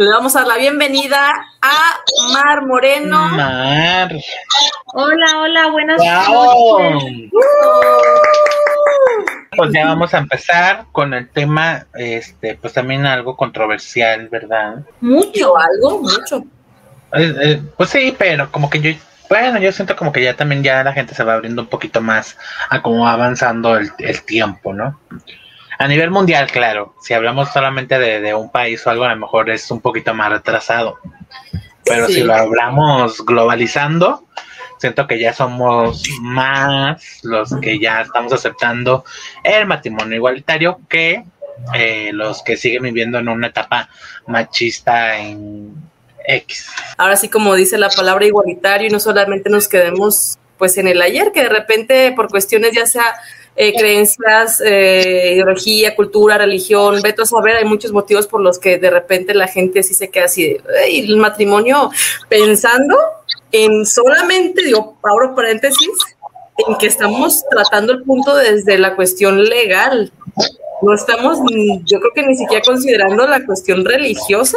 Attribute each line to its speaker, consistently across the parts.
Speaker 1: Le damos a dar la bienvenida a Mar Moreno.
Speaker 2: Mar.
Speaker 3: Hola, hola, buenas noches.
Speaker 2: Pues ya vamos a empezar con el tema, este, pues también algo controversial, ¿verdad?
Speaker 1: Mucho, algo, mucho.
Speaker 2: Eh, eh, pues sí, pero como que yo, bueno, yo siento como que ya también ya la gente se va abriendo un poquito más a cómo va avanzando el, el tiempo, ¿no? A nivel mundial, claro, si hablamos solamente de, un país o algo, a lo mejor es un poquito más retrasado. Pero si lo hablamos globalizando, siento que ya somos más los que ya estamos aceptando el matrimonio igualitario que eh, los que siguen viviendo en una etapa machista en X.
Speaker 1: Ahora sí, como dice la palabra igualitario, y no solamente nos quedemos pues en el ayer, que de repente por cuestiones ya sea eh, creencias, eh, ideología, cultura, religión, veto a saber, hay muchos motivos por los que de repente la gente sí se queda así, de, el matrimonio pensando en solamente, digo, abro paréntesis, en que estamos tratando el punto desde la cuestión legal. No estamos, yo creo que ni siquiera considerando la cuestión religiosa,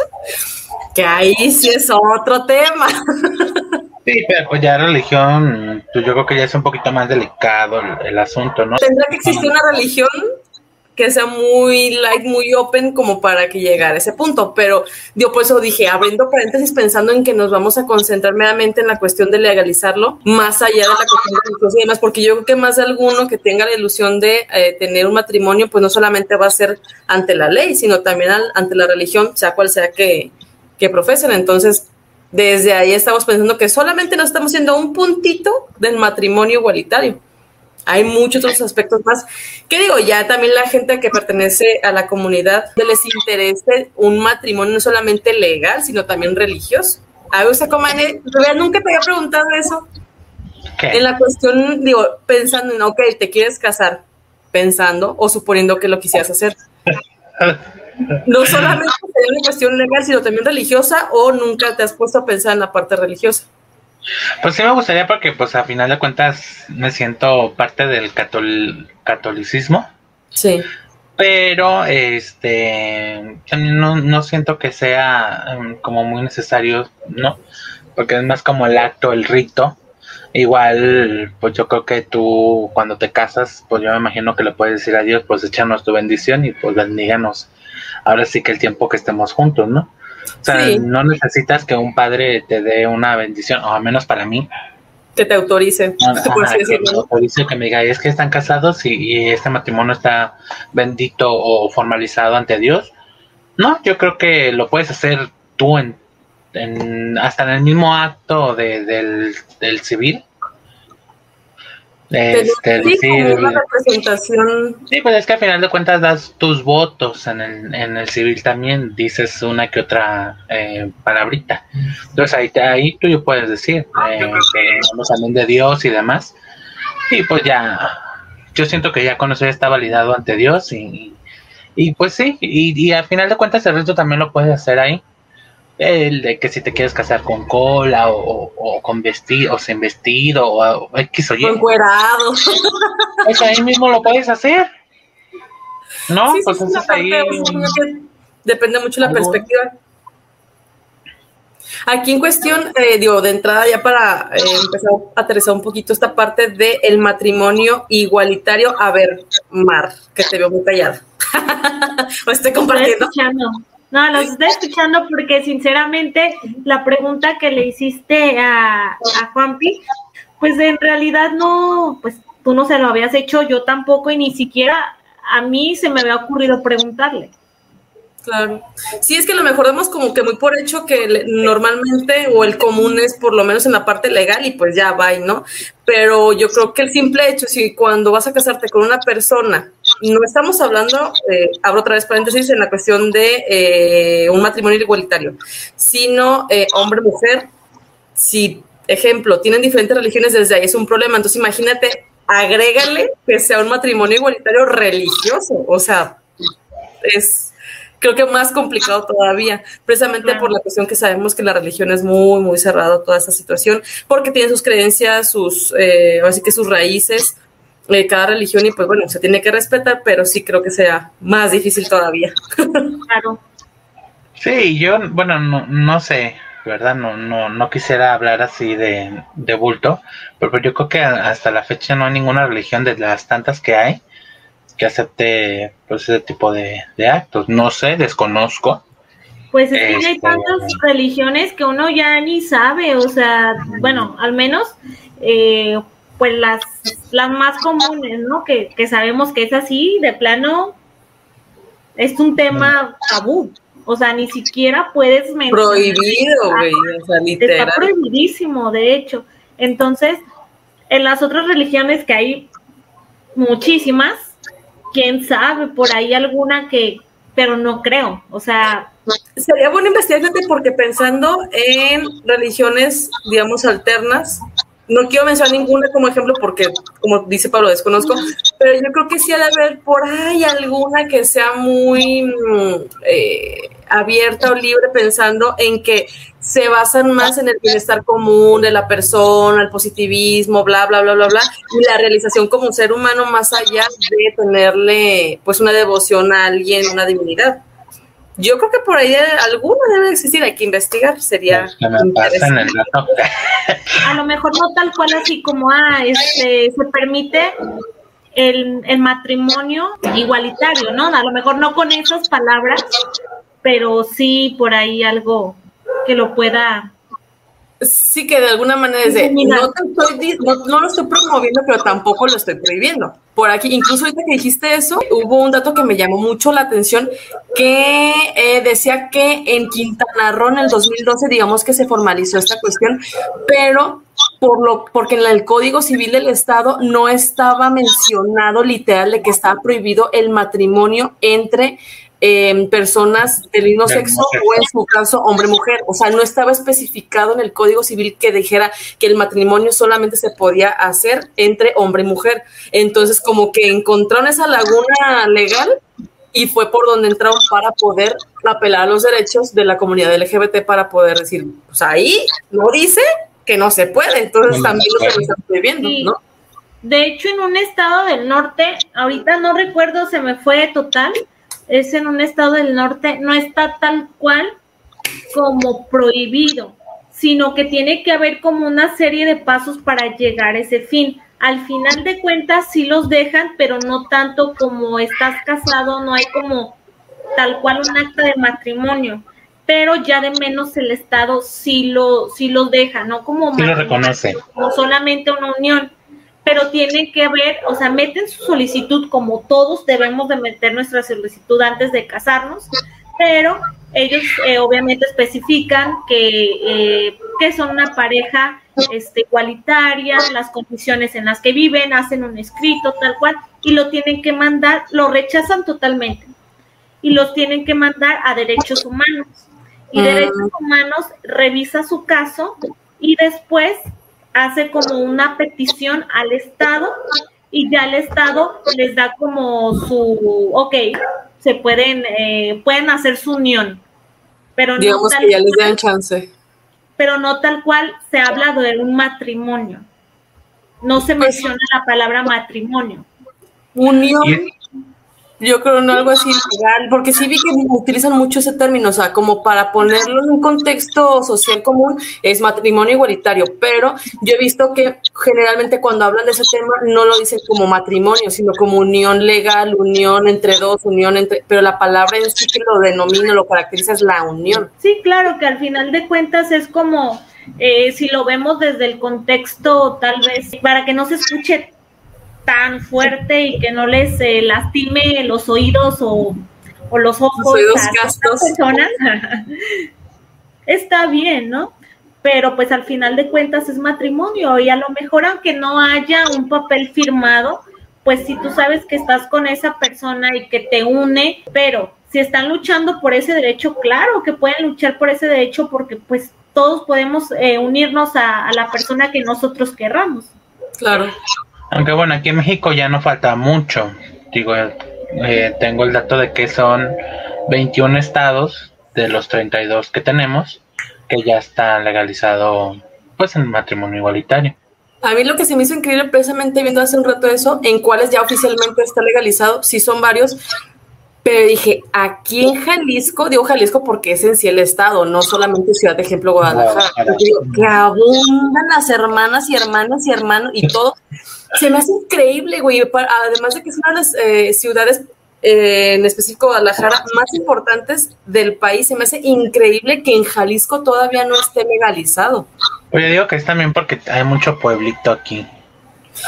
Speaker 1: que ahí sí es otro tema.
Speaker 2: Sí, pero pues ya religión, pues yo creo que ya es un poquito más delicado el, asunto, ¿no?
Speaker 1: Tendrá que existir una religión que sea muy light, muy open como para que llegara a ese punto, pero yo por eso dije, abriendo paréntesis pensando en que nos vamos a concentrar meramente en la cuestión de legalizarlo, más allá de la cuestión de y demás, porque yo creo que más de alguno que tenga la ilusión de eh, tener un matrimonio, pues no solamente va a ser ante la ley, sino también ante la religión, sea cual sea que, que profesen. Entonces, desde ahí estamos pensando que solamente nos estamos haciendo un puntito del matrimonio igualitario. Hay muchos otros aspectos más. ¿Qué digo? Ya también la gente que pertenece a la comunidad les interese un matrimonio no solamente legal, sino también religioso. A ver, Comane, nunca te había preguntado eso. En la cuestión, digo, pensando en, ok, te quieres casar, pensando o suponiendo que lo quisieras hacer. No solamente sería una cuestión legal, sino también religiosa, o nunca te has puesto a pensar en la parte religiosa.
Speaker 2: Pues sí me gustaría porque pues a final de cuentas me siento parte del catolicismo.
Speaker 1: Sí.
Speaker 2: Pero este no, no siento que sea um, como muy necesario, ¿no? Porque es más como el acto, el rito. Igual, pues yo creo que tú cuando te casas, pues yo me imagino que le puedes decir a Dios, pues échanos tu bendición y pues bendíganos ahora sí que el tiempo que estemos juntos, ¿no? O sea, no necesitas que un padre te dé una bendición, o al menos para mí.
Speaker 1: Que te autorice.
Speaker 2: que me autorice, que me diga, es que están casados y, este matrimonio está bendito o formalizado ante Dios. No, yo creo que lo puedes hacer tú en, hasta en el mismo acto de, del, del civil
Speaker 1: este, sí, representación.
Speaker 2: Sí, pues es que al final de cuentas das tus votos en el, en el civil también, dices una que otra eh, palabrita. Entonces ahí, ahí tú yo puedes decir eh, que vamos también de Dios y demás. Y pues ya, yo siento que ya con eso ya está validado ante Dios y, y pues sí, y, y al final de cuentas el resto también lo puedes hacer ahí el de que si te quieres casar con cola o, con vestido o sin vestido o, X o Y.
Speaker 1: Encuerado.
Speaker 2: Eso ahí mismo lo puedes hacer. ¿No? pues eso ahí.
Speaker 1: Depende mucho de la perspectiva. Aquí en cuestión, eh, digo, de entrada ya para eh, empezar a aterrizar un poquito esta parte del matrimonio igualitario. A ver, Mar, que te veo muy callada. o estoy compartiendo.
Speaker 3: No, los estoy escuchando porque sinceramente la pregunta que le hiciste a, a Juanpi, pues en realidad no, pues tú no se lo habías hecho, yo tampoco y ni siquiera a mí se me había ocurrido preguntarle.
Speaker 1: Claro. Sí, es que a lo mejor damos como que muy por hecho que normalmente o el común es por lo menos en la parte legal y pues ya va, ¿no? Pero yo creo que el simple hecho, si cuando vas a casarte con una persona, no estamos hablando, eh, abro otra vez paréntesis, en la cuestión de eh, un matrimonio igualitario, sino eh, hombre-mujer, si, ejemplo, tienen diferentes religiones, desde ahí es un problema. Entonces imagínate, agrégale que sea un matrimonio igualitario religioso, o sea, es creo que más complicado todavía, precisamente por la cuestión que sabemos que la religión es muy, muy cerrada toda esta situación, porque tiene sus creencias, sus, eh, así que sus raíces, eh, cada religión, y pues bueno, se tiene que respetar, pero sí creo que sea más difícil todavía.
Speaker 3: Claro.
Speaker 2: Sí, yo, bueno, no, no sé, ¿verdad? No, no, no quisiera hablar así de, de bulto, pero yo creo que hasta la fecha no hay ninguna religión de las tantas que hay que acepte pues, ese tipo de, actos. No sé, desconozco.
Speaker 3: Pues es que hay este, tantas religiones que uno ya ni sabe, o sea, bueno, al menos eh, pues las, las más comunes, ¿no? Que, que sabemos que es así, de plano, es un tema tabú. O sea, ni siquiera puedes
Speaker 1: Prohibido, güey. O sea,
Speaker 3: Está prohibidísimo, de hecho. Entonces, en las otras religiones que hay muchísimas, quién sabe, por ahí alguna que, pero no creo. O sea.
Speaker 1: Sería bueno investigar porque pensando en religiones, digamos, alternas, no quiero mencionar ninguna como ejemplo porque, como dice Pablo, desconozco, pero yo creo que sí ha de haber por ahí alguna que sea muy mm, eh, abierta o libre pensando en que se basan más en el bienestar común de la persona, el positivismo, bla, bla, bla, bla, bla, y la realización como un ser humano más allá de tenerle pues una devoción a alguien, una divinidad. Yo creo que por ahí alguna debe existir, hay que investigar, sería
Speaker 2: pues
Speaker 3: A lo mejor no tal cual así como, ah, este, se permite el, el matrimonio igualitario, ¿no? A lo mejor no con esas palabras, pero sí por ahí algo que lo pueda
Speaker 1: sí que de alguna manera es de, no, no, lo estoy promoviendo, pero tampoco lo estoy prohibiendo. Por aquí, incluso ahorita que dijiste eso, hubo un dato que me llamó mucho la atención, que eh, decía que en Quintana Roo en el 2012, digamos que se formalizó esta cuestión, pero por lo, porque en el Código Civil del Estado no estaba mencionado literal de que estaba prohibido el matrimonio entre personas del mismo sexo o en su caso hombre-mujer. O sea, no estaba especificado en el Código Civil que dijera que el matrimonio solamente se podía hacer entre hombre y mujer. Entonces, como que encontraron esa laguna legal y fue por donde entraron para poder apelar a los derechos de la comunidad LGBT para poder decir, pues ahí no dice que no se puede, entonces también lo se lo están prohibiendo, ¿no?
Speaker 3: De hecho, en un estado del norte, ahorita no recuerdo, se me fue total, es en un estado del norte, no está tal cual como prohibido, sino que tiene que haber como una serie de pasos para llegar a ese fin. Al final de cuentas sí los dejan, pero no tanto como estás casado, no hay como tal cual un acta de matrimonio, pero ya de menos el Estado sí lo sí los deja, no como
Speaker 2: sí lo reconoce.
Speaker 3: como solamente una unión pero tienen que ver, o sea, meten su solicitud como todos debemos de meter nuestra solicitud antes de casarnos, pero ellos eh, obviamente especifican que, eh, que son una pareja este, igualitaria, las condiciones en las que viven, hacen un escrito tal cual y lo tienen que mandar, lo rechazan totalmente y los tienen que mandar a derechos humanos. Y mm. derechos humanos revisa su caso y después hace como una petición al Estado y ya el Estado les da como su, ok, se pueden, eh, pueden hacer su unión. Pero
Speaker 1: Digamos no que ya les dan chance.
Speaker 3: Pero no tal cual se habla de un matrimonio. No se pues menciona la palabra matrimonio.
Speaker 1: Unión yo creo no algo así legal, porque sí vi que utilizan mucho ese término, o sea, como para ponerlo en un contexto social común, es matrimonio igualitario, pero yo he visto que generalmente cuando hablan de ese tema no lo dicen como matrimonio, sino como unión legal, unión entre dos, unión entre, pero la palabra en sí que lo denomina, lo caracteriza es la unión.
Speaker 3: Sí, claro, que al final de cuentas es como, eh, si lo vemos desde el contexto, tal vez, para que no se escuche tan fuerte y que no les eh, lastime los oídos o, los ojos
Speaker 1: a personas,
Speaker 3: está bien, ¿no? Pero pues al final de cuentas es matrimonio y a lo mejor aunque no haya un papel firmado, pues si tú sabes que estás con esa persona y que te une, pero si están luchando por ese derecho, claro que pueden luchar por ese derecho porque pues todos podemos eh, unirnos a, a la persona que nosotros querramos.
Speaker 1: Claro.
Speaker 2: Aunque bueno, aquí en México ya no falta mucho. Digo, eh, tengo el dato de que son 21 estados de los 32 que tenemos que ya está legalizado pues el matrimonio igualitario.
Speaker 1: A mí lo que se me hizo increíble precisamente viendo hace un rato eso, en cuáles ya oficialmente está legalizado, si son varios, Pero dije, aquí en Jalisco, digo Jalisco porque es en sí el estado, no solamente Ciudad de Ejemplo, Guadalajara, que abundan las hermanas y hermanas y hermanos y todo. Se me hace increíble, güey. Además de que es una de las eh, ciudades, eh, en específico Guadalajara, más importantes del país, se me hace increíble que en Jalisco todavía no esté legalizado.
Speaker 2: Oye, digo que es también porque hay mucho pueblito aquí.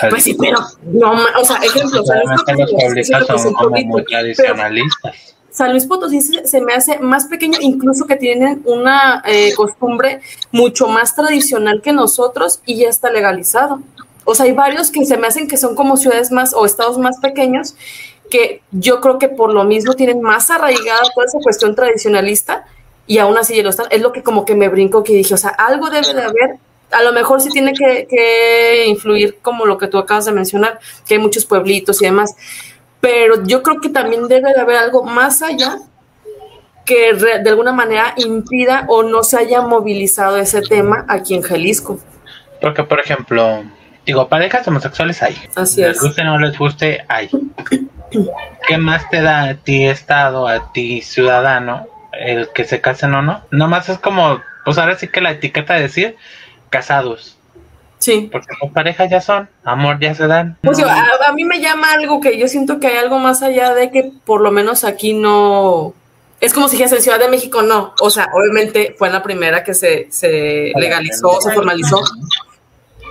Speaker 1: Pues sí, pero no, o sea, ejemplo, San Luis Potosí son como muy tradicionalistas. San Luis Potosí se, me hace más pequeño, incluso que tienen una eh, costumbre mucho más tradicional que nosotros y ya está legalizado. O sea, hay varios que se me hacen que son como ciudades más o estados más pequeños que yo creo que por lo mismo tienen más arraigada toda esa cuestión tradicionalista y aún así ya lo están. Es lo que como que me brinco que dije, o sea, algo debe de haber a lo mejor sí tiene que, influir como lo que tú acabas de mencionar, que hay muchos pueblitos y demás, pero yo creo que también debe de haber algo más allá que de alguna manera impida o no se haya movilizado ese tema aquí en Jalisco.
Speaker 2: Porque, por ejemplo, digo, parejas homosexuales hay.
Speaker 1: Así es. Les
Speaker 2: guste o no les guste, hay. ¿Qué más te da a ti, Estado, a ti, ciudadano, el que se casen o no? Nomás es como, pues ahora sí que la etiqueta de decir, casados.
Speaker 1: Sí.
Speaker 2: Porque las parejas ya son, amor ya se dan.
Speaker 1: Pues a, mí me llama algo que yo siento que hay algo más allá de que por lo menos aquí no. Es como si dijese en Ciudad de México no. O sea, obviamente fue la primera que se, se legalizó, se formalizó.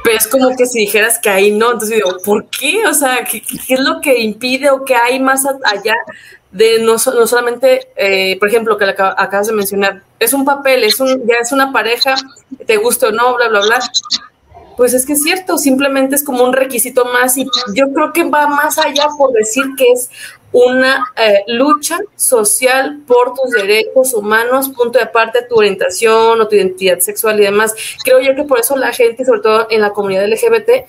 Speaker 1: Pero es como que si dijeras que ahí no, entonces digo, ¿por qué? O sea, ¿qué, es lo que impide o qué hay más allá de no, no solamente, eh, por ejemplo, que acabas de mencionar, es un papel, es un, ya es una pareja, te guste o no, bla, bla, bla. Pues es que es cierto, simplemente es como un requisito más y yo creo que va más allá por decir que es una eh, lucha social por tus derechos humanos, punto de aparte tu orientación o tu identidad sexual y demás. Creo yo que por eso la gente, sobre todo en la comunidad LGBT,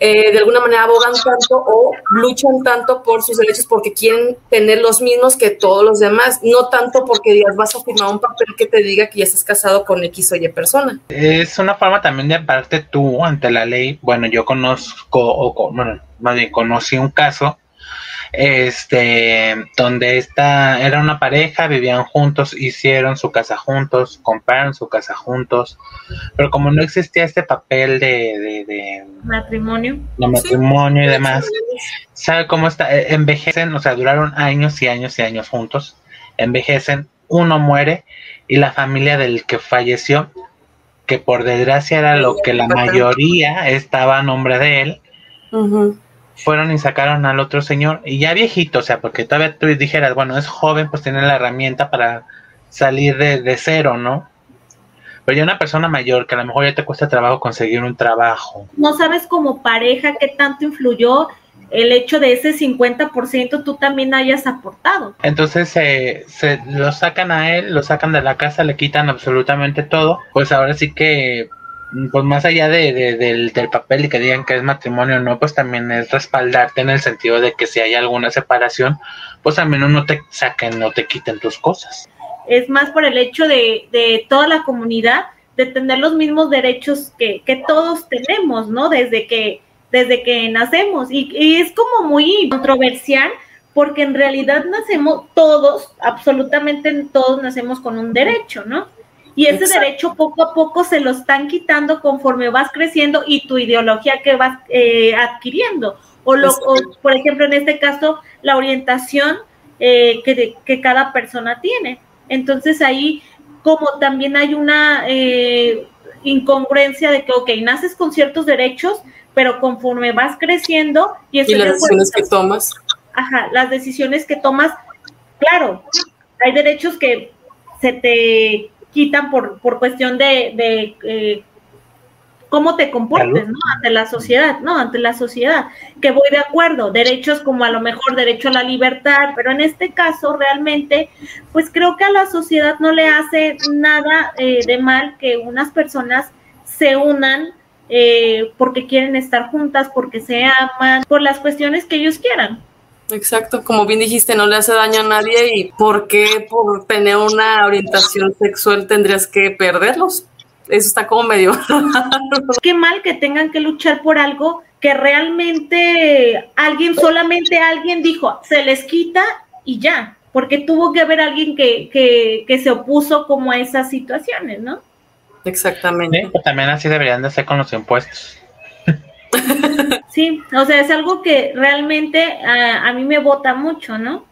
Speaker 1: eh, de alguna manera abogan tanto o luchan tanto por sus derechos porque quieren tener los mismos que todos los demás, no tanto porque digas vas a firmar un papel que te diga que ya estás casado con X o Y persona.
Speaker 2: Es una forma también de aparte tú ante la ley, bueno, yo conozco, o bueno, más bien conocí un caso este, donde esta era una pareja, vivían juntos, hicieron su casa juntos, compraron su casa juntos, pero como no existía este papel de, de,
Speaker 3: matrimonio,
Speaker 2: de matrimonio y demás, ¿sabe cómo está? E, envejecen, o sea, duraron años y años y años juntos, envejecen, uno muere y la familia del que falleció, que por desgracia era lo que la mayoría estaba a nombre de él, fueron y sacaron al otro señor, y ya viejito, o sea, porque todavía tú dijeras, bueno, es joven, pues tiene la herramienta para salir de, cero, ¿no? Pero ya una persona mayor que a lo mejor ya te cuesta trabajo conseguir un trabajo.
Speaker 3: No sabes como pareja qué tanto influyó el hecho de ese 50% tú también hayas aportado.
Speaker 2: Entonces se lo sacan a él, lo sacan de la casa, le quitan absolutamente todo. Pues ahora sí que pues más allá de, del, papel y que digan que es matrimonio o no, pues también es respaldarte en el sentido de que si hay alguna separación, pues también no te saquen, no te quiten tus cosas.
Speaker 3: Es más por el hecho de, de toda la comunidad de tener los mismos derechos que, que todos tenemos, ¿no? Desde que, desde que nacemos. Y, y es como muy controversial porque en realidad nacemos todos, absolutamente todos nacemos con un derecho, ¿no? Y ese derecho poco a poco se lo están quitando conforme vas creciendo y tu ideología que vas eh, adquiriendo. O, lo, por ejemplo, en este caso, la orientación eh, que, que, cada persona tiene. Entonces ahí, como también hay una eh, incongruencia de que, ok, naces con ciertos derechos, pero conforme vas creciendo y,
Speaker 1: ¿Y las decisiones que tomas.
Speaker 3: Ajá, las decisiones que tomas, claro, hay derechos que se te quitan por, por cuestión de, eh, cómo te comportes, ¿no? Ante la sociedad, ¿no? Ante la sociedad. Que voy de acuerdo, derechos como a lo mejor derecho a la libertad, pero en este caso realmente, pues creo que a la sociedad no le hace nada eh, de mal que unas personas se unan eh, porque quieren estar juntas, porque se aman, por las cuestiones que ellos quieran.
Speaker 1: Exacto, como bien dijiste, no le hace daño a nadie y ¿por qué por tener una orientación sexual tendrías que perderlos? Eso está como medio
Speaker 3: Qué mal que tengan que luchar por algo que realmente alguien, solamente alguien dijo, se les quita y ya. porque tuvo que haber alguien que, que, que se opuso como a esas situaciones, ¿no?
Speaker 1: Exactamente.
Speaker 2: Pues también así deberían de ser con los impuestos.
Speaker 3: sí, o sea, es algo que realmente a, mí me vota mucho, ¿no?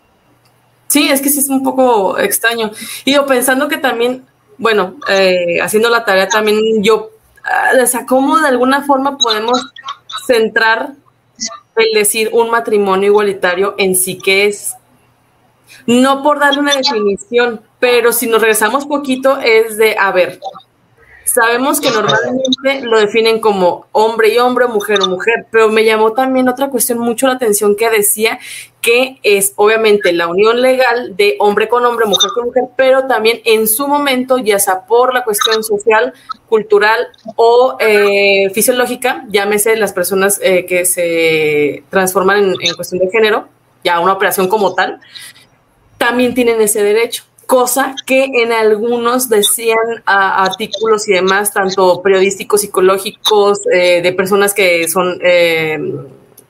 Speaker 1: Sí, es que sí es un poco extraño. Y yo pensando que también, bueno, eh, haciendo la tarea también yo, o sea, ¿cómo de alguna forma podemos centrar el decir un matrimonio igualitario en sí que es? No por darle una definición, pero si nos regresamos poquito es de, a ver, Sabemos que normalmente lo definen como hombre y hombre, mujer o mujer, pero me llamó también otra cuestión mucho la atención que decía que es obviamente la unión legal de hombre con hombre, mujer con mujer, pero también en su momento, ya sea por la cuestión social, cultural o eh, fisiológica, llámese las personas eh, que se transforman en, en cuestión de género, ya una operación como tal, también tienen ese derecho cosa que en algunos decían artículos y demás, tanto periodísticos, psicológicos, eh, de personas que son, eh,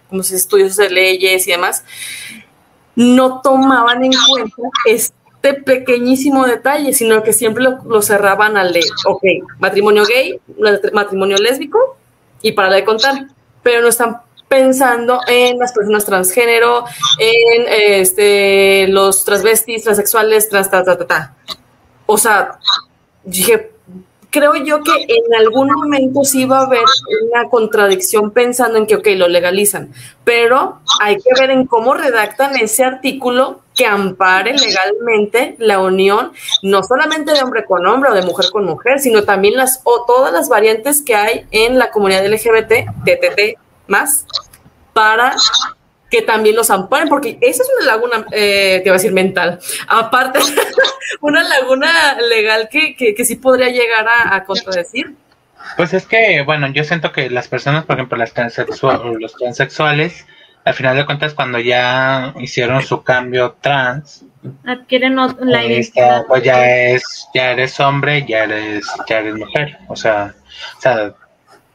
Speaker 1: como estudios de leyes y demás, no tomaban en cuenta este pequeñísimo detalle, sino que siempre lo, cerraban al de, ok, matrimonio gay, matrimonio lésbico, y para de contar, pero no están pensando en las personas transgénero, en este, los transvestis, transexuales, trans, ta, ta, ta, ta. O sea, dije, creo yo que en algún momento sí va a haber una contradicción pensando en que, ok, lo legalizan, pero hay que ver en cómo redactan ese artículo que ampare legalmente la unión, no solamente de hombre con hombre o de mujer con mujer, sino también las o todas las variantes que hay en la comunidad LGBT, TTT, más para que también los amparen, porque esa es una laguna, eh, te iba a decir mental, aparte, una laguna legal que, que, sí podría llegar a, contradecir.
Speaker 2: Pues es que, bueno, yo siento que las personas, por ejemplo, las transexuales, los transexuales, al final de cuentas, cuando ya hicieron su cambio trans,
Speaker 3: adquieren la
Speaker 2: pues, identidad. Pues ya es, ya eres hombre, ya eres, ya eres mujer, o sea, o sea,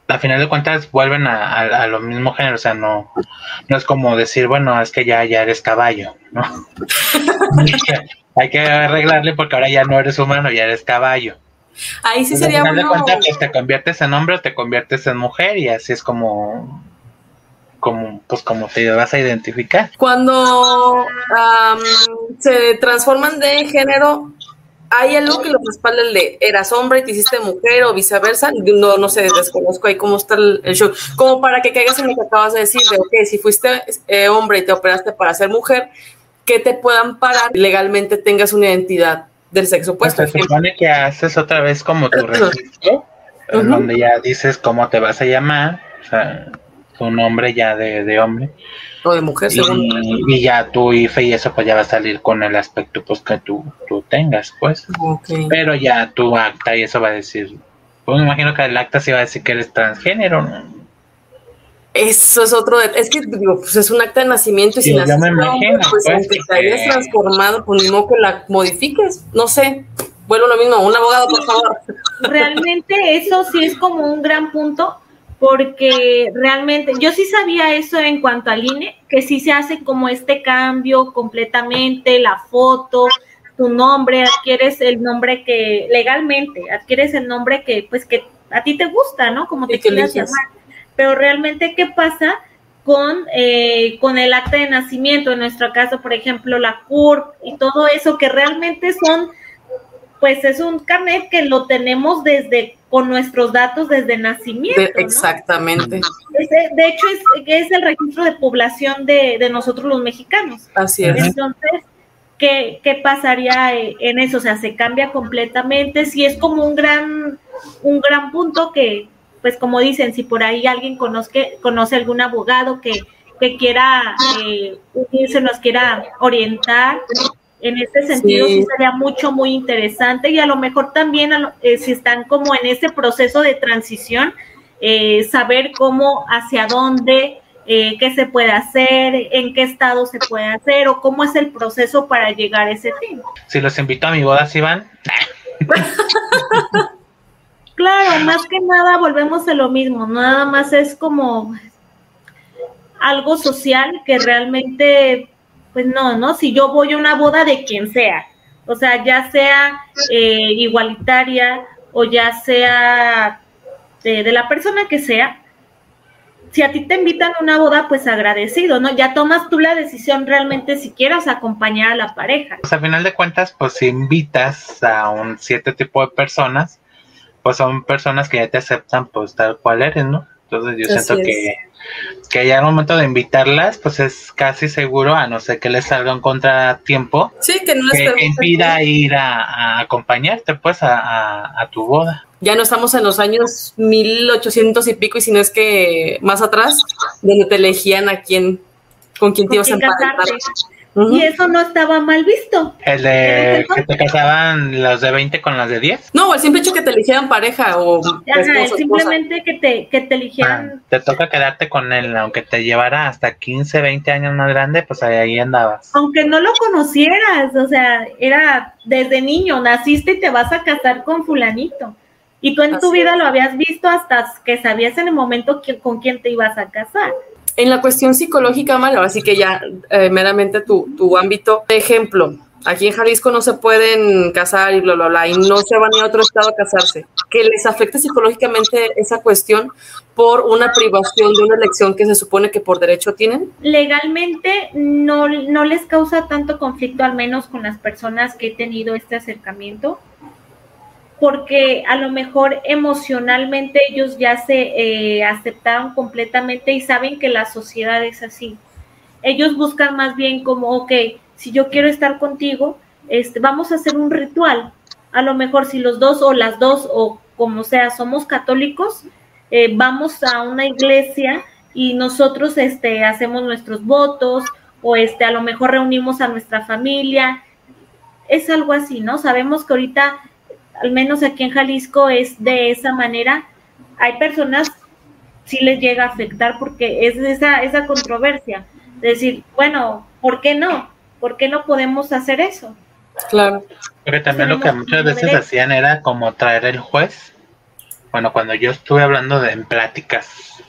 Speaker 2: a final de cuentas vuelven a, a, los mismos géneros, o sea, no, no es como decir, bueno, es que ya, ya eres caballo, ¿no? Hay que arreglarle porque ahora ya no eres humano, ya eres caballo.
Speaker 1: Ahí sí sería
Speaker 2: bueno. de cuentas, pues te conviertes en hombre o te conviertes en mujer y así es como como pues como te vas a identificar.
Speaker 1: Cuando se transforman de género, ¿Hay algo que lo respalde el de eras hombre y te hiciste mujer o viceversa? No, no sé, desconozco ahí cómo está el, show. Como para que caigas en lo que acabas de decir, de, ok, si fuiste eh, hombre y te operaste para ser mujer, que te puedan parar legalmente tengas una identidad del sexo opuesto.
Speaker 2: se supone que haces otra vez como tu registro, donde ya dices cómo te vas a llamar, o sea, tu nombre ya de, de hombre
Speaker 1: o de mujer, según.
Speaker 2: Y, ya tu IFE y eso pues ya va a salir con el aspecto pues que tú, tú tengas, pues. Pero ya tu acta y eso va a decir, pues me imagino que el acta sí va a decir que eres transgénero,
Speaker 1: Eso es otro, es que digo, pues es un acta de nacimiento y si naciste, me imagino, pues, pues te hayas transformado, pues ni modo que la modifiques, no sé, vuelvo lo mismo, un abogado, por favor.
Speaker 3: Realmente eso sí es como un gran punto, porque realmente yo sí sabía eso en cuanto al INE, que sí se hace como este cambio completamente, la foto, tu nombre, adquieres el nombre que legalmente, adquieres el nombre que pues que a ti te gusta, ¿no? Como te quieras llamar. Pero realmente, ¿qué pasa con, eh, con el acta de nacimiento? En nuestro caso, por ejemplo, la CURP y todo eso, que realmente son, pues es un carnet que lo tenemos desde con nuestros datos desde nacimiento.
Speaker 1: exactamente.
Speaker 3: de hecho, es, es el registro de población de, nosotros los mexicanos.
Speaker 1: Así es.
Speaker 3: Entonces, ¿qué, ¿qué, pasaría en eso? O sea, se cambia completamente. Si es como un gran, un gran punto que, pues como dicen, si por ahí alguien conoce, conoce algún abogado que, que quiera eh, unirse, nos quiera orientar, en ese sentido sí. sería mucho, muy interesante y a lo mejor también eh, si están como en ese proceso de transición, eh, saber cómo, hacia dónde, eh, qué se puede hacer, en qué estado se puede hacer o cómo es el proceso para llegar a ese fin.
Speaker 2: Si los invito a mi boda, ¿sí van?
Speaker 3: claro, más que nada volvemos a lo mismo, nada más es como algo social que realmente pues no, ¿no? Si yo voy a una boda de quien sea, o sea, ya sea eh, igualitaria o ya sea de la persona que sea, si a ti te invitan a una boda, pues agradecido, ¿no? Ya tomas tú la decisión realmente si quieras acompañar a la pareja.
Speaker 2: Pues al final de cuentas, pues si invitas a un cierto tipo de personas, pues son personas que ya te aceptan pues tal cual eres, ¿no? Entonces yo siento que, que ya al momento de invitarlas, pues es casi seguro, a no ser que les salga un contratiempo,
Speaker 1: sí, que, no
Speaker 2: les que, impida ir a, acompañarte pues a, a tu boda.
Speaker 1: Ya no estamos en los años 1800 y pico, y si no es que más atrás, donde te elegían a quién, con quién te ibas a emparentar.
Speaker 3: Y eso no estaba mal visto.
Speaker 2: El de que te casaban los de 20 con las de 10.
Speaker 1: No, el simple hecho que te eligieran pareja o.
Speaker 3: Ajá, simplemente que te, que te eligieran.
Speaker 2: Ah, te toca quedarte con él, aunque te llevara hasta 15, 20 años más grande, pues ahí andabas.
Speaker 3: Aunque no lo conocieras, o sea, era desde niño, naciste y te vas a casar con Fulanito. Y tú en tu vida lo habías visto hasta que sabías en el momento con quién te ibas a casar.
Speaker 1: En la cuestión psicológica, Mal, así que ya eh, meramente tu, tu ámbito. Ejemplo, aquí en Jalisco no se pueden casar y bla, bla, bla, y no se van a otro estado a casarse. Que les afecte psicológicamente esa cuestión por una privación de una elección que se supone que por derecho tienen?
Speaker 3: Legalmente no, no les causa tanto conflicto, al menos con las personas que he tenido este acercamiento porque a lo mejor emocionalmente ellos ya se eh, aceptaron completamente y saben que la sociedad es así. Ellos buscan más bien como, ok, si yo quiero estar contigo, este, vamos a hacer un ritual. A lo mejor si los dos o las dos o como sea somos católicos, eh, vamos a una iglesia y nosotros este, hacemos nuestros votos o este, a lo mejor reunimos a nuestra familia. Es algo así, ¿no? Sabemos que ahorita al menos aquí en Jalisco es de esa manera. Hay personas sí les llega a afectar porque es esa, esa controversia. decir, bueno, ¿por qué no? ¿Por qué no podemos hacer eso?
Speaker 1: Claro.
Speaker 2: Porque también lo que muchas veces hacían era como traer el juez. Bueno, cuando yo estuve hablando de en pláticas,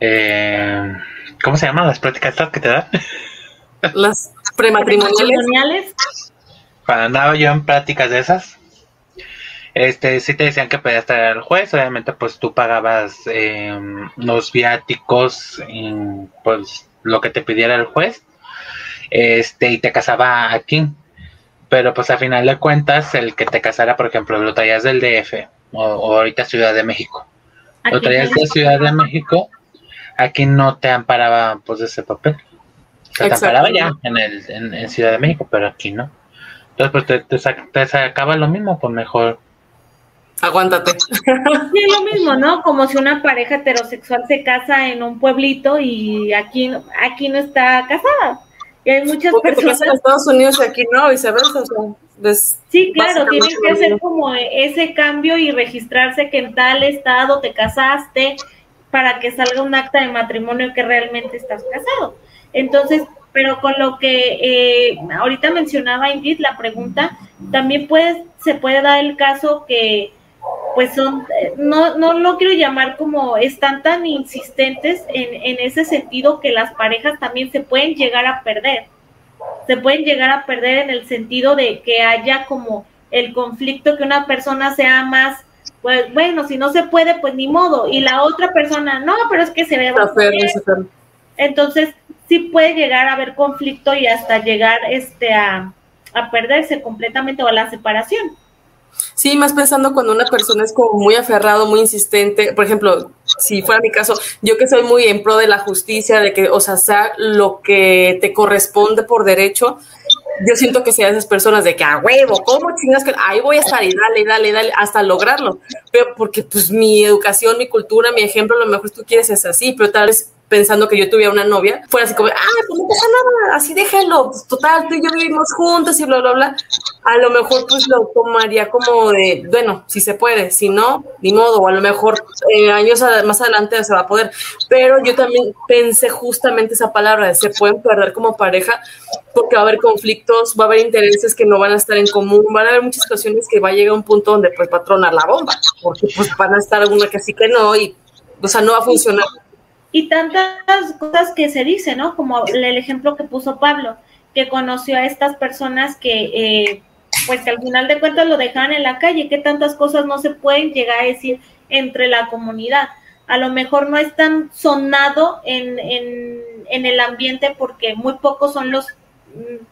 Speaker 2: eh, ¿cómo se llaman las pláticas estas que te dan?
Speaker 1: Las prematrimoniales.
Speaker 2: Cuando andaba yo en pláticas de esas, este, sí te decían que podías traer al juez, obviamente pues tú pagabas eh, los viáticos, pues lo que te pidiera el juez, este, y te casaba aquí. Pero pues a final de cuentas, el que te casara, por ejemplo, lo traías del DF o, ahorita Ciudad de México. lo traías de Ciudad de México, aquí no te amparaba pues ese papel. te amparaba ya en, el, en, Ciudad de México, pero aquí no. Entonces pues te, te, te sacaba lo mismo, pues mejor
Speaker 1: aguántate.
Speaker 3: Sí, lo mismo, ¿no? Como si una pareja heterosexual se casa en un pueblito y aquí, aquí no está casada. Y hay muchas personas.
Speaker 1: en Estados Unidos y aquí no, viceversa. O
Speaker 3: sí, claro, tienen que hacer como ese cambio y registrarse que en tal estado te casaste para que salga un acta de matrimonio que realmente estás casado. Entonces, pero con lo que eh, ahorita mencionaba Ingrid, la pregunta, también puede, se puede dar el caso que pues son, eh, no, no lo quiero llamar como están tan insistentes en, en ese sentido que las parejas también se pueden llegar a perder. Se pueden llegar a perder en el sentido de que haya como el conflicto, que una persona sea más, pues bueno, si no se puede, pues ni modo, y la otra persona, no, pero es que se ve... Entonces, sí puede llegar a haber conflicto y hasta llegar este, a, a perderse completamente o a la separación.
Speaker 1: Sí, más pensando cuando una persona es como muy aferrado, muy insistente. Por ejemplo, si fuera mi caso, yo que soy muy en pro de la justicia, de que, o sea, sea lo que te corresponde por derecho, yo siento que sea esas personas de que a huevo, ¿cómo chingas que ahí voy a estar y dale, dale, dale, hasta lograrlo? Pero porque pues mi educación, mi cultura, mi ejemplo, a lo mejor tú quieres es así, pero tal vez pensando que yo tuviera una novia, fuera así como, ah, pues no pasa nada, así déjalo, pues total, tú y yo vivimos juntos y bla, bla, bla. A lo mejor pues lo tomaría como de, bueno, si se puede, si no, ni modo, o a lo mejor eh, años más adelante se va a poder. Pero yo también pensé justamente esa palabra, de se pueden perder como pareja, porque va a haber conflictos, va a haber intereses que no van a estar en común, van a haber muchas situaciones que va a llegar un punto donde pues va a tronar la bomba, porque pues van a estar una que sí que no y, o sea, no va a funcionar.
Speaker 3: Y tantas cosas que se dicen, ¿no? Como el ejemplo que puso Pablo, que conoció a estas personas que, eh, pues que al final de cuentas lo dejaban en la calle, que tantas cosas no se pueden llegar a decir entre la comunidad. A lo mejor no es tan sonado en, en, en el ambiente porque muy pocos son los, mm,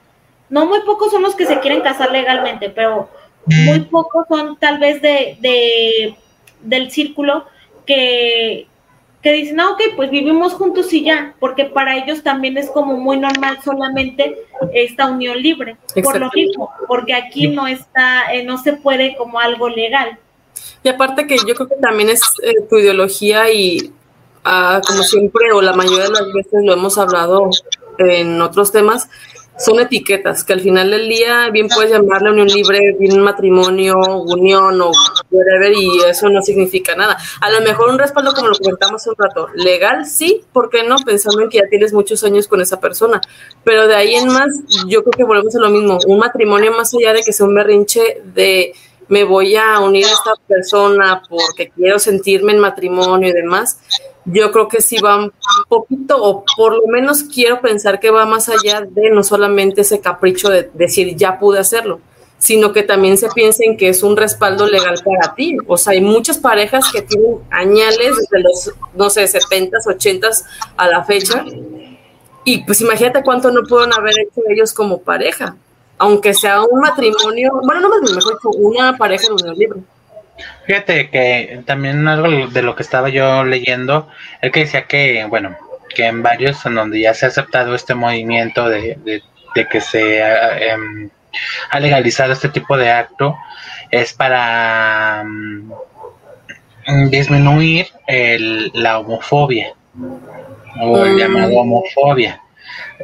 Speaker 3: no muy pocos son los que se quieren casar legalmente, pero muy pocos son tal vez de, de del círculo que, que dicen, ah, ok, pues vivimos juntos y ya, porque para ellos también es como muy normal solamente esta unión libre, por lo mismo, porque aquí no está, eh, no se puede como algo legal.
Speaker 1: Y aparte que yo creo que también es eh, tu ideología y ah, como siempre o la mayoría de las veces lo hemos hablado en otros temas, son etiquetas que al final del día bien puedes llamarle unión libre, bien matrimonio, unión o whatever y eso no significa nada. A lo mejor un respaldo como lo comentamos un rato, legal sí, ¿por qué no? Pensando en que ya tienes muchos años con esa persona, pero de ahí en más yo creo que volvemos a lo mismo, un matrimonio más allá de que sea un berrinche de me voy a unir a esta persona porque quiero sentirme en matrimonio y demás, yo creo que sí va un poquito, o por lo menos quiero pensar que va más allá de no solamente ese capricho de decir ya pude hacerlo, sino que también se piensen que es un respaldo legal para ti. O sea, hay muchas parejas que tienen añales desde los, no sé, 70s, 80s a la fecha. Y pues imagínate cuánto no pueden haber hecho ellos como pareja, aunque sea un matrimonio, bueno, no más mejor una pareja en un libro.
Speaker 2: Fíjate que también algo de lo que estaba yo leyendo, el que decía que, bueno, que en varios en donde ya se ha aceptado este movimiento de, que se em, ha legalizado este tipo de acto, es para mm, disminuir la homofobia o el mm. llamado homofobia.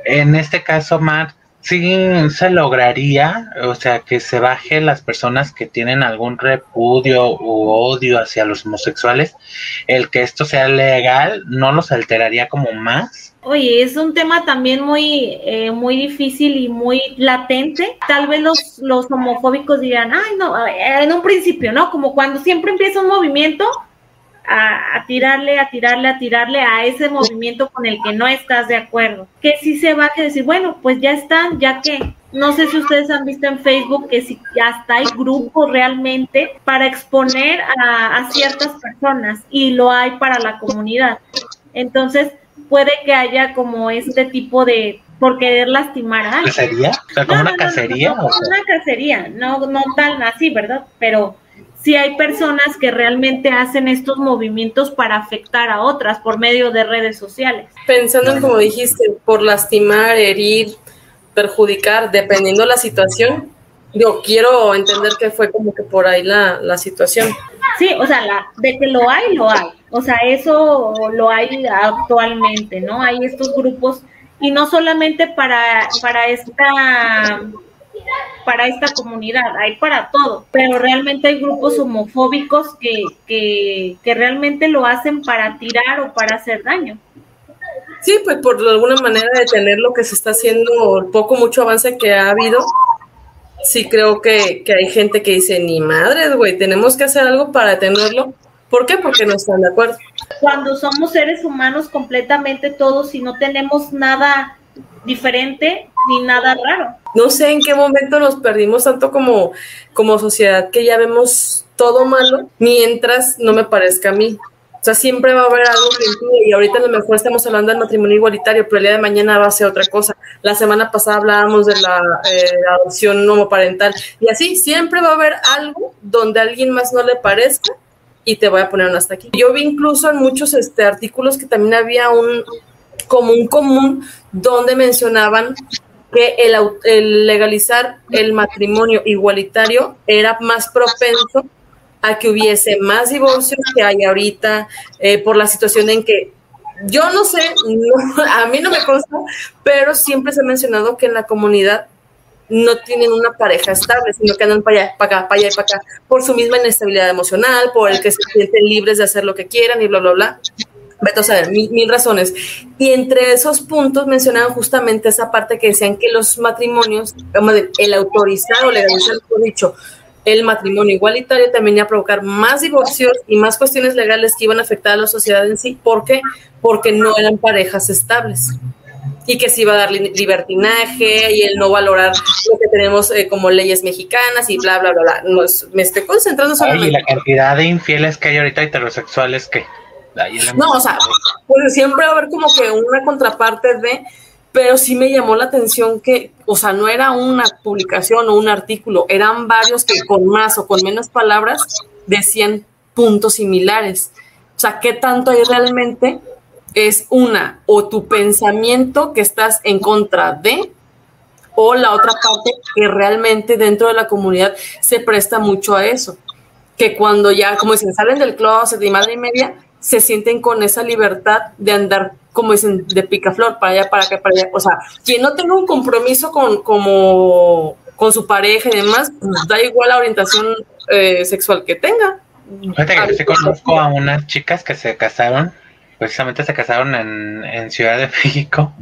Speaker 2: En este caso, Mark sí se lograría, o sea, que se baje las personas que tienen algún repudio u odio hacia los homosexuales, el que esto sea legal no los alteraría como más.
Speaker 3: Oye, es un tema también muy, eh, muy difícil y muy latente. Tal vez los, los homofóbicos dirán, ay, no, en un principio, ¿no? Como cuando siempre empieza un movimiento, a, tirarle, a tirarle, a tirarle a ese movimiento con el que no estás de acuerdo. Que si se baje a decir, bueno, pues ya están, ya que no sé si ustedes han visto en Facebook que si hasta hay grupos realmente para exponer a, a ciertas personas y lo hay para la comunidad. Entonces, puede que haya como este tipo de por querer lastimar a
Speaker 2: alguien. ¿Cacería? como una cacería.
Speaker 3: No, una cacería, no, no tal así, ¿verdad? Pero si hay personas que realmente hacen estos movimientos para afectar a otras por medio de redes sociales.
Speaker 1: Pensando en, como dijiste, por lastimar, herir, perjudicar, dependiendo la situación, yo quiero entender que fue como que por ahí la, la situación.
Speaker 3: Sí, o sea, la, de que lo hay, lo hay. O sea, eso lo hay actualmente, ¿no? Hay estos grupos y no solamente para, para esta para esta comunidad, hay para todo, pero realmente hay grupos homofóbicos que, que, realmente lo hacen para tirar o para hacer daño.
Speaker 1: Sí, pues por alguna manera detener lo que se está haciendo, el poco, mucho avance que ha habido, sí creo que, que hay gente que dice, ni madres, güey, tenemos que hacer algo para detenerlo. ¿Por qué? Porque no están de acuerdo.
Speaker 3: Cuando somos seres humanos completamente todos y no tenemos nada diferente ni nada raro.
Speaker 1: No sé en qué momento nos perdimos tanto como, como sociedad que ya vemos todo malo mientras no me parezca a mí. O sea, siempre va a haber algo que y ahorita a lo mejor estamos hablando del matrimonio igualitario, pero el día de mañana va a ser otra cosa. La semana pasada hablábamos de la, eh, adopción homoparental y así siempre va a haber algo donde a alguien más no le parezca y te voy a poner un hasta aquí. Yo vi incluso en muchos este, artículos que también había un, común común donde mencionaban que el, el, legalizar el matrimonio igualitario era más propenso a que hubiese más divorcios que hay ahorita eh, por la situación en que yo no sé, a mí no me consta, pero siempre se ha mencionado que en la comunidad no tienen una pareja estable, sino que andan para allá, para acá, para allá y para acá, por su misma inestabilidad emocional, por el que se sienten libres de hacer lo que quieran y bla, bla, bla. Beto, a saber, mil, razones. Y entre esos puntos mencionaban justamente esa parte que decían que los matrimonios, el autorizar o legalizar, por dicho, el matrimonio igualitario también iba a provocar más divorcios y más cuestiones legales que iban a afectar a la sociedad en sí. ¿Por qué? Porque no eran parejas estables y que se iba a dar libertinaje y el no valorar lo que tenemos eh, como leyes mexicanas y bla, bla, bla, bla. me estoy concentrando solamente.
Speaker 2: Y la cantidad de infieles que hay ahorita heterosexuales que...
Speaker 1: No, o sea, pues siempre va a haber como que una contraparte de, pero sí me llamó la atención que, o sea, no era una publicación o un artículo, eran varios que con más o con menos palabras decían puntos similares. O sea, ¿qué tanto hay realmente es una, o tu pensamiento que estás en contra de, o la otra parte que realmente dentro de la comunidad se presta mucho a eso. Que cuando ya, como dicen, salen del closet y madre y media, se sienten con esa libertad de andar, como dicen, de picaflor, para allá, para acá, para allá. O sea, quien no tenga un compromiso con, como, con su pareja y demás, pues, da igual la orientación eh, sexual que tenga.
Speaker 2: Fíjate que conozco a unas chicas que se casaron precisamente se casaron en, en Ciudad de México.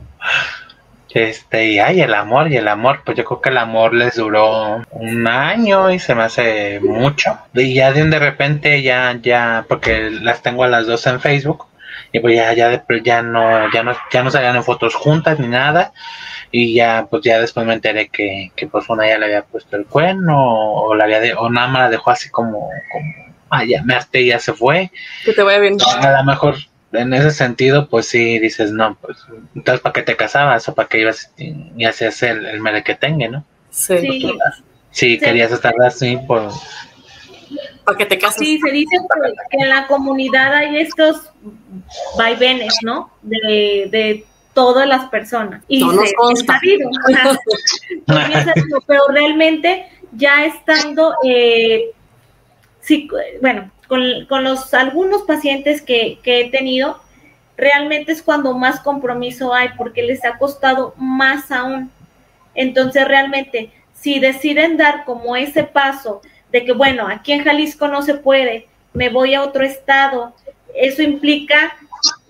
Speaker 2: Este, y ay, el amor, y el amor, pues yo creo que el amor les duró un año y se me hace mucho. Y ya de un de repente, ya, ya, porque las tengo a las dos en Facebook, y pues ya, ya, ya no, ya no, ya no salían en fotos juntas ni nada. Y ya, pues ya después me enteré que, que pues una ya le había puesto el cuerno, o, la había de, o nada más la dejó así como, como, ah, ya me harté y ya se fue.
Speaker 1: Que te vaya bien.
Speaker 2: A lo mejor en ese sentido, pues sí dices, no, pues entonces para qué te casabas o para qué ibas y hacías el, el merequetengue, ¿no?
Speaker 1: Sí.
Speaker 2: Sí, querías estar así por...
Speaker 1: Para que te cases.
Speaker 3: Sí, se dice que en la comunidad hay estos vaivenes, ¿no? De, de todas las personas. Y
Speaker 1: no nos consta.
Speaker 3: pero realmente ya estando, eh, sí, bueno, con, los algunos pacientes que, he tenido, realmente es cuando más compromiso hay porque les ha costado más aún. Entonces, realmente, si deciden dar como ese paso de que, bueno, aquí en Jalisco no se puede, me voy a otro estado, eso implica,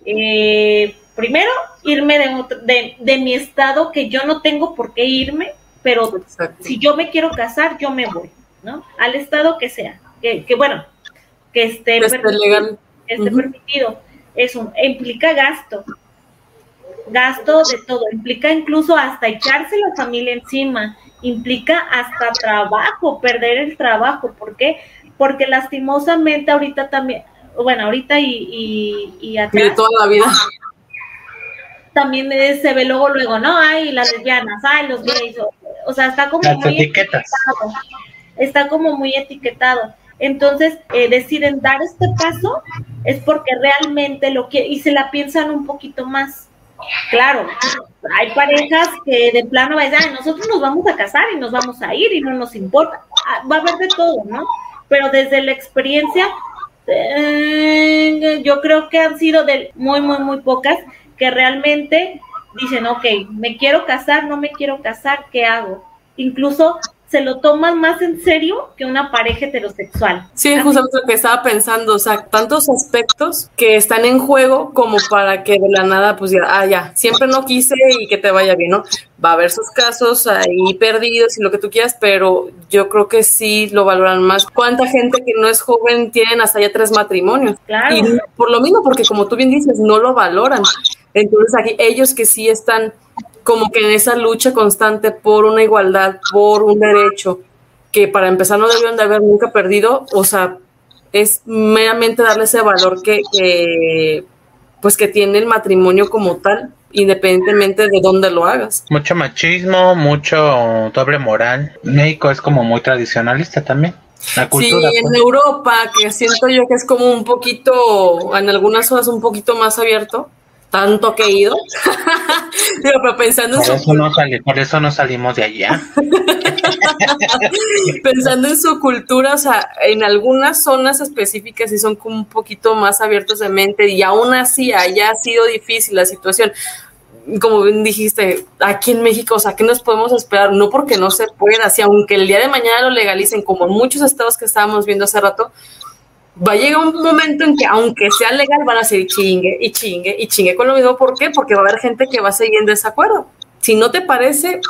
Speaker 3: eh, primero, irme de, de, mi estado que yo no tengo por qué irme, pero si yo me quiero casar, yo me voy, ¿no? Al estado que sea. Que, que bueno, que esté, permitido, esté permitido. Eso implica gasto, gasto de todo, implica incluso hasta echarse la familia encima, implica hasta trabajo, perder el trabajo. ¿Por qué? Porque lastimosamente ahorita también, bueno, ahorita y, y,
Speaker 1: atrás, toda la vida.
Speaker 3: También se ve luego, luego, ¿no? Hay las lesbianas, hay los gays, o, sea, está como muy etiquetado. Está como muy etiquetado. Entonces, eh, deciden dar este paso es porque realmente lo quieren y se la piensan un poquito más. Claro, hay parejas que de plano vayan, nosotros nos vamos a casar y nos vamos a ir y no nos importa. Ah, va a haber de todo, ¿no? Pero desde la experiencia, eh, yo creo que han sido de muy, muy, muy pocas que realmente dicen, ok, me quiero casar, no me quiero casar, ¿qué hago? Incluso se lo toman más en serio que una pareja heterosexual.
Speaker 1: Sí, es justamente lo que estaba pensando, o sea, tantos aspectos que están en juego como para que de la nada, pues ya, ah, ya, siempre no quise y que te vaya bien, ¿no? Va a haber sus casos ahí perdidos y lo que tú quieras, pero yo creo que sí lo valoran más. ¿Cuánta gente que no es joven tienen hasta ya tres matrimonios?
Speaker 3: Claro.
Speaker 1: Y por lo mismo, porque como tú bien dices, no lo valoran. Entonces aquí ellos que sí están como que en esa lucha constante por una igualdad, por un derecho, que para empezar no debieron de haber nunca perdido, o sea, es meramente darle ese valor que, pues que tiene el matrimonio como tal, independientemente de dónde lo hagas.
Speaker 2: Mucho machismo, mucho doble moral. México es como muy tradicionalista también. La cultura,
Speaker 1: sí, en pues. Europa, que siento yo que es como un poquito, en algunas zonas un poquito más abierto, tanto que he ido. pero pensando
Speaker 2: por, en eso no por eso no salimos de allá.
Speaker 1: pensando en su cultura, o sea, en algunas zonas específicas sí son como un poquito más abiertos de mente y aún así haya sido difícil la situación. Como bien dijiste, aquí en México, o sea, ¿qué nos podemos esperar? No porque no se pueda, si aunque el día de mañana lo legalicen, como en muchos estados que estábamos viendo hace rato, va a llegar un momento en que aunque sea legal van a seguir chingue y chingue y chingue con lo mismo. ¿Por qué? Porque va a haber gente que va a seguir en desacuerdo. Si no te parece,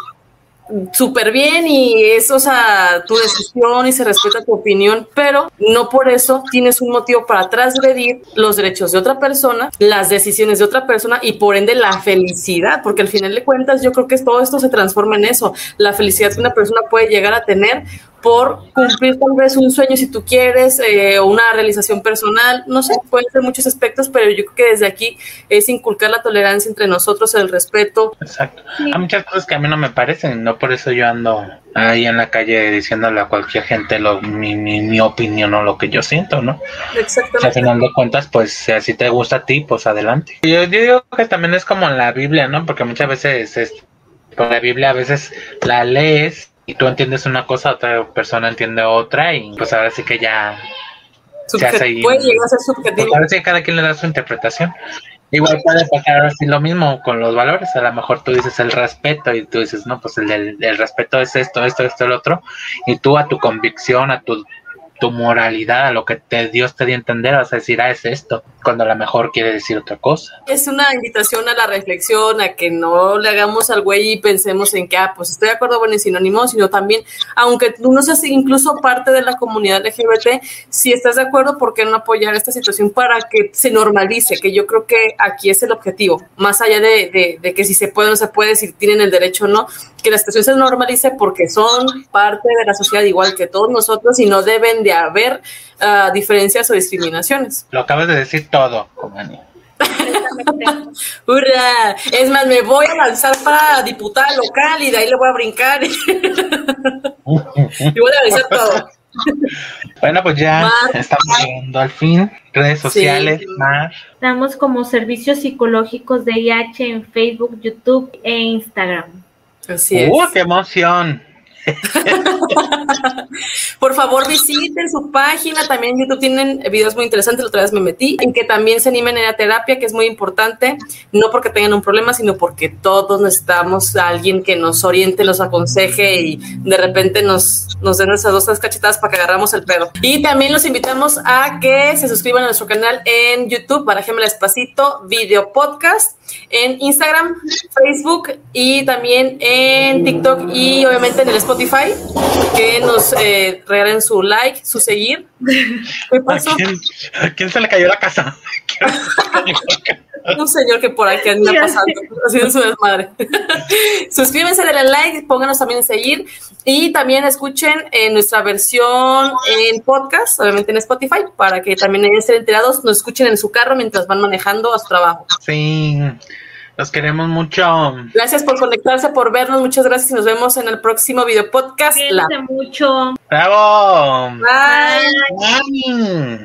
Speaker 1: súper bien y es, o sea, tu decisión y se respeta tu opinión, pero no por eso tienes un motivo para transgredir los derechos de otra persona, las decisiones de otra persona y por ende la felicidad, porque al final de cuentas yo creo que todo esto se transforma en eso, la felicidad que una persona puede llegar a tener por cumplir tal vez un sueño si tú quieres eh, o una realización personal, no sé, pueden ser muchos aspectos, pero yo creo que desde aquí es inculcar la tolerancia entre nosotros, el respeto.
Speaker 2: Exacto. Hay muchas cosas que a mí no me parecen, no por eso yo ando ahí en la calle diciéndole a cualquier gente lo, mi, mi, mi opinión o lo que yo siento, ¿no?
Speaker 1: Exactamente.
Speaker 2: O sea, al final de cuentas, pues si así te gusta a ti, pues adelante. Yo, yo digo que también es como en la Biblia, ¿no? Porque muchas veces es, por la Biblia a veces la lees y tú entiendes una cosa, otra persona entiende otra y pues ahora sí que ya ahí.
Speaker 1: Puede llegar a ser subjetivo.
Speaker 2: Pues ahora sí que cada quien le da su interpretación. Igual puede pasar así lo mismo con los valores. A lo mejor tú dices el respeto y tú dices, no, pues el, del- el respeto es esto, esto, esto, el otro. Y tú a tu convicción, a tu, tu moralidad, a lo que te, Dios te dio a entender, vas a decir, ah, es esto, cuando a lo mejor quiere decir otra cosa.
Speaker 1: Es una invitación a la reflexión, a que no le hagamos al güey y pensemos en que, ah, pues estoy de acuerdo, bueno, y sinónimo, sino también, aunque tú no seas incluso parte de la comunidad LGBT, si estás de acuerdo, ¿por qué no apoyar esta situación para que se normalice? Que yo creo que aquí es el objetivo, más allá de- de que si se puede o no se puede, si tienen el derecho o no, que la situación se normalice porque son parte de la sociedad igual que todos nosotros y no deben de haber ah, diferencias o discriminaciones.
Speaker 2: Lo acabas de decir todo, Comani.
Speaker 1: ¡Hurra! Es más, me voy a lanzar para diputada local y de ahí le voy a brincar y voy a realizar todo.
Speaker 2: Bueno, pues ya
Speaker 1: Mar-
Speaker 2: estamos llegando al fin. Redes sociales, Mar.
Speaker 3: Estamos como servicios psicológicos de IH en Facebook, YouTube e Instagram.
Speaker 1: Así es.
Speaker 2: ¡Uh, qué emoción!
Speaker 1: Por favor, visiten su página. También en YouTube tienen videos muy interesantes. La otra vez me metí. En que también se animen en la terapia, que es muy importante. No porque tengan un problema, sino porque todos necesitamos a alguien que nos oriente, nos aconseje y de repente nos, nos den esas dos cachetadas para que agarramos el pedo. Y también los invitamos a que se suscriban a nuestro canal en YouTube, Barajeme Despacito, video podcast, en Instagram, Facebook y también en TikTok y obviamente en el Spotify. Que nos eh, regalen su like, su seguir. ¿Qué
Speaker 2: ¿A
Speaker 1: pasó?
Speaker 2: quién, a quién se le cayó la casa?
Speaker 1: Un señor que por aquí anda pasando, haciendo su desmadre. Suscríbanse, denle like, pónganos también en seguir y también escuchen eh, nuestra versión en podcast, obviamente en Spotify, para que también estén enterados, nos escuchen en su carro mientras van manejando a su trabajo.
Speaker 2: Sí, los queremos mucho.
Speaker 1: Gracias por conectarse, por vernos, muchas gracias y nos vemos en el próximo video podcast. La-
Speaker 3: Cuídense mucho.
Speaker 2: ¡Bravo!
Speaker 1: Bye.
Speaker 2: Bye.